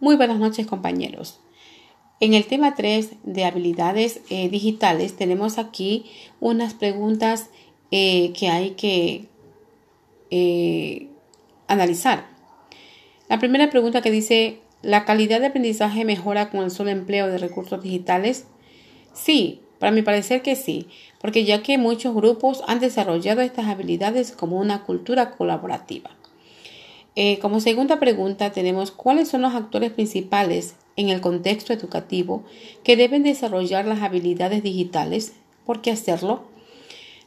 Muy buenas noches compañeros. En el tema 3 de habilidades eh, digitales tenemos aquí unas preguntas eh, que hay que eh, analizar. La primera pregunta que dice, ¿la calidad de aprendizaje mejora con el solo empleo de recursos digitales? Sí, para mi parecer que sí, porque ya que muchos grupos han desarrollado estas habilidades como una cultura colaborativa. Eh, como segunda pregunta tenemos cuáles son los actores principales en el contexto educativo que deben desarrollar las habilidades digitales. ¿Por qué hacerlo?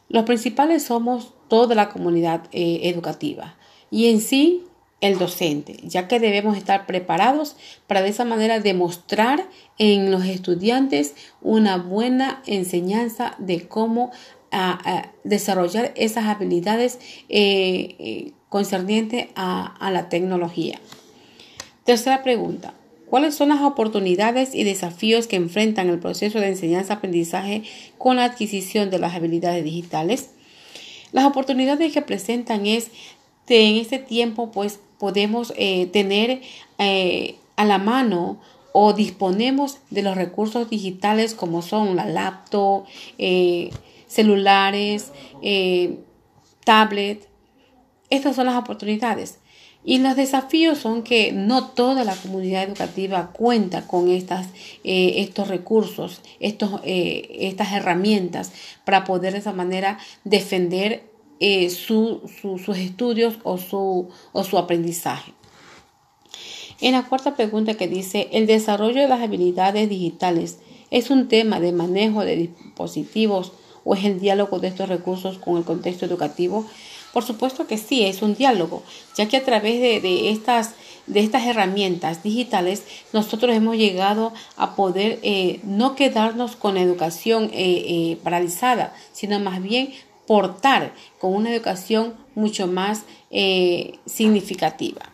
Los principales somos toda la comunidad eh, educativa y en sí el docente, ya que debemos estar preparados para de esa manera demostrar en los estudiantes una buena enseñanza de cómo desarrollar esas habilidades eh, concerniente a, la tecnología. Tercera pregunta. ¿Cuáles son las oportunidades y desafíos que enfrentan el proceso de enseñanza-aprendizaje con la adquisición de las habilidades digitales? Las oportunidades que presentan es que en este tiempo pues podemos eh, tener eh, a la mano o disponemos de los recursos digitales como son la laptop, eh, celulares, tablet, estas son las oportunidades. Y los desafíos son que no toda la comunidad educativa cuenta con estas, eh, estos recursos, estos, eh, estas herramientas para poder de esa manera defender eh, sus estudios o su, o su aprendizaje. En la cuarta pregunta que dice, el desarrollo de las habilidades digitales es un tema de manejo de dispositivos o es el diálogo de estos recursos con el contexto educativo. Por supuesto que sí, es un diálogo, ya que a través de, estas, de estas herramientas digitales nosotros hemos llegado a poder eh, no quedarnos con la educación eh, eh, paralizada, sino más bien portar con una educación mucho más significativa.